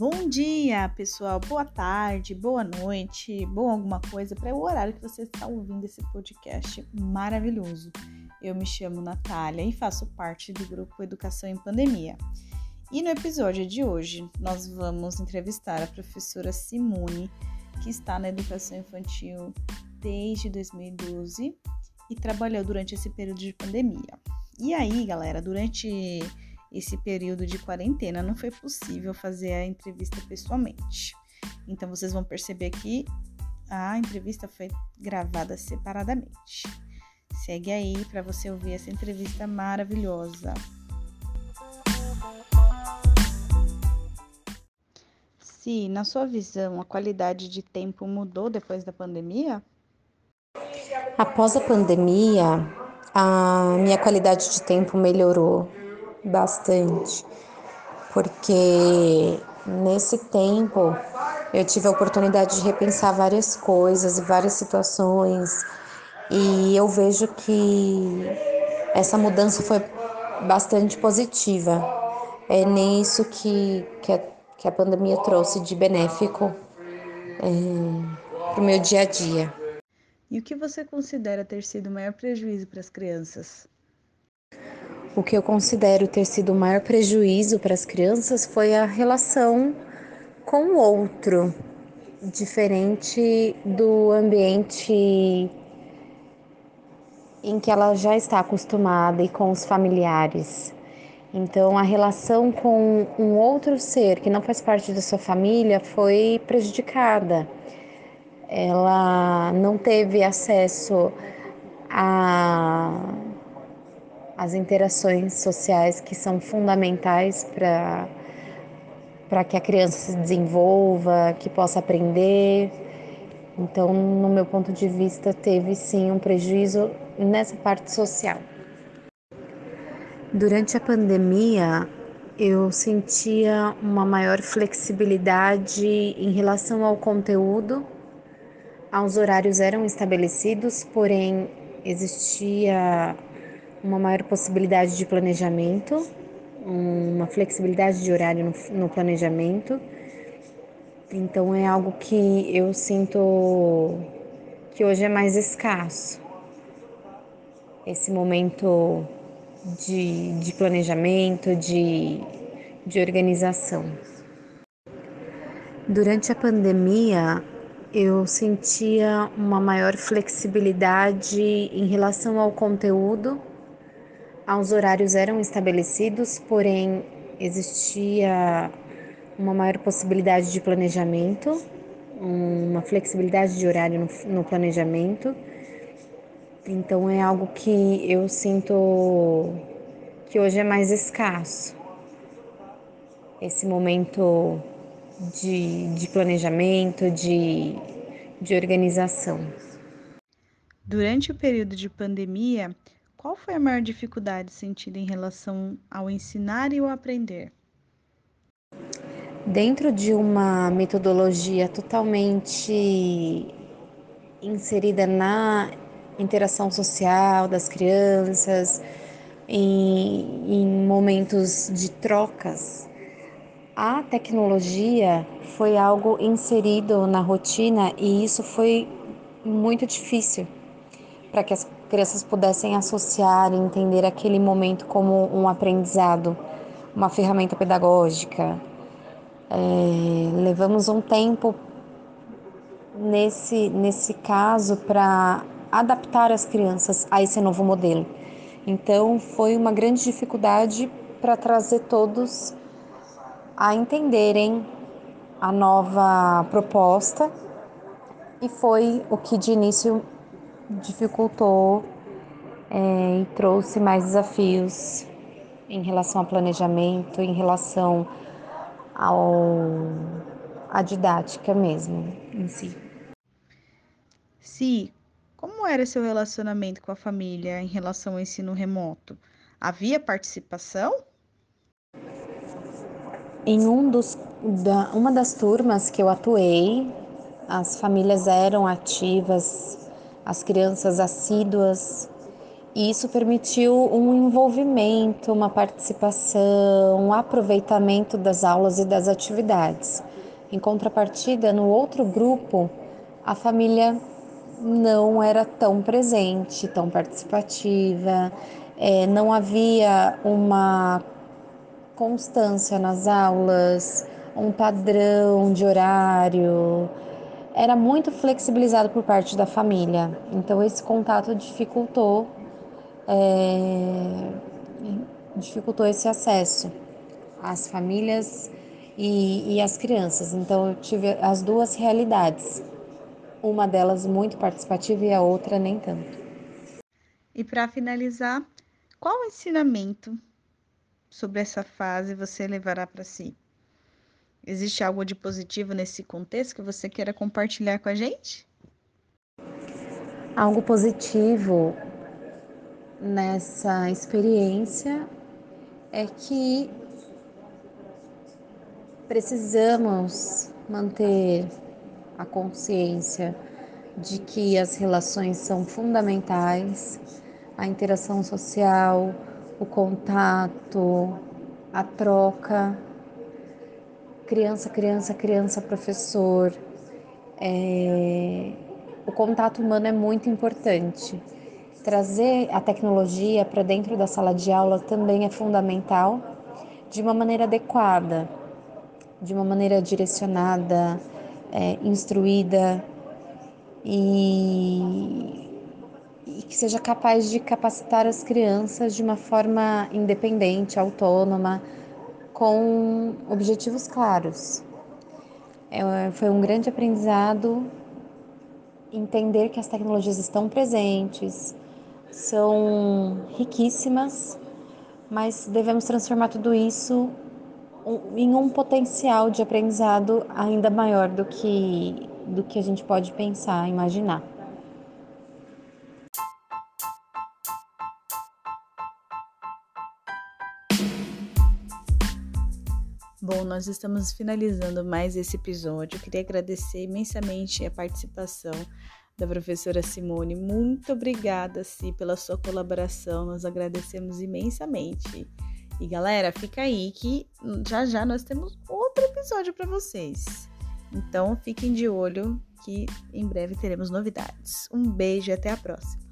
Bom dia, pessoal. Boa tarde, boa noite, bom alguma coisa para o horário que você está ouvindo esse podcast maravilhoso. Eu me chamo Natália e faço parte do grupo Educação em Pandemia. E no episódio de hoje, nós vamos entrevistar a professora Simone, que está na educação infantil desde 2012 e trabalhou durante esse período de pandemia. E aí, galera, durante esse período de quarentena não foi possível fazer a entrevista pessoalmente. Então vocês vão perceber que a entrevista foi gravada separadamente. Segue aí para você ouvir essa entrevista maravilhosa. Se, na sua visão, a qualidade de tempo mudou depois da pandemia? Após a pandemia, a minha qualidade de tempo melhorou bastante, porque nesse tempo eu tive a oportunidade de repensar várias coisas e várias situações, e eu vejo que essa mudança foi bastante positiva. É nisso que, que, a, que a pandemia trouxe de benéfico é, para o meu dia a dia. E o que você considera ter sido o maior prejuízo para as crianças? O que eu considero ter sido o maior prejuízo para as crianças foi a relação com o outro, diferente do ambiente em que ela já está acostumada e com os familiares. Então, a relação com um outro ser que não faz parte da sua família foi prejudicada ela não teve acesso a as interações sociais que são fundamentais para para que a criança se desenvolva, que possa aprender. Então, no meu ponto de vista, teve sim um prejuízo nessa parte social. Durante a pandemia, eu sentia uma maior flexibilidade em relação ao conteúdo os horários eram estabelecidos, porém existia uma maior possibilidade de planejamento, uma flexibilidade de horário no, no planejamento. Então é algo que eu sinto que hoje é mais escasso. Esse momento de, de planejamento, de, de organização. Durante a pandemia, eu sentia uma maior flexibilidade em relação ao conteúdo. Os horários eram estabelecidos, porém existia uma maior possibilidade de planejamento, uma flexibilidade de horário no, no planejamento. Então é algo que eu sinto que hoje é mais escasso. Esse momento de, de planejamento, de, de organização. Durante o período de pandemia, qual foi a maior dificuldade sentida em relação ao ensinar e o aprender? Dentro de uma metodologia totalmente inserida na interação social das crianças, em, em momentos de trocas a tecnologia foi algo inserido na rotina e isso foi muito difícil para que as crianças pudessem associar e entender aquele momento como um aprendizado, uma ferramenta pedagógica. É, levamos um tempo nesse, nesse caso para adaptar as crianças a esse novo modelo. Então, foi uma grande dificuldade para trazer todos a entenderem a nova proposta e foi o que de início dificultou é, e trouxe mais desafios em relação ao planejamento, em relação ao a didática mesmo em si. Si, como era seu relacionamento com a família em relação ao ensino remoto? Havia participação? Em um dos, da, uma das turmas que eu atuei, as famílias eram ativas, as crianças assíduas E isso permitiu um envolvimento, uma participação, um aproveitamento das aulas e das atividades. Em contrapartida, no outro grupo, a família não era tão presente, tão participativa, é, não havia uma constância nas aulas, um padrão de horário, era muito flexibilizado por parte da família. Então esse contato dificultou é, dificultou esse acesso às famílias e, e às crianças. Então eu tive as duas realidades, uma delas muito participativa e a outra nem tanto. E para finalizar, qual ensinamento sobre essa fase você levará para si? Existe algo de positivo nesse contexto que você queira compartilhar com a gente? Algo positivo nessa experiência é que precisamos manter a consciência de que as relações são fundamentais, a interação social, o contato, a troca criança, criança, criança, professor. É... O contato humano é muito importante. Trazer a tecnologia para dentro da sala de aula também é fundamental, de uma maneira adequada, de uma maneira direcionada, é, instruída e, e que seja capaz de capacitar as crianças de uma forma independente, autônoma, com objetivos claros. É, foi um grande aprendizado entender que as tecnologias estão presentes, são riquíssimas, mas devemos transformar tudo isso em um potencial de aprendizado ainda maior do que, do que a gente pode pensar, imaginar. Bom, nós estamos finalizando mais esse episódio. Eu queria agradecer imensamente a participação da professora Simone. Muito obrigada, Si, pela sua colaboração. Nós agradecemos imensamente. E galera, fica aí que já já nós temos outro episódio para vocês. Então fiquem de olho que em breve teremos novidades. Um beijo e até a próxima.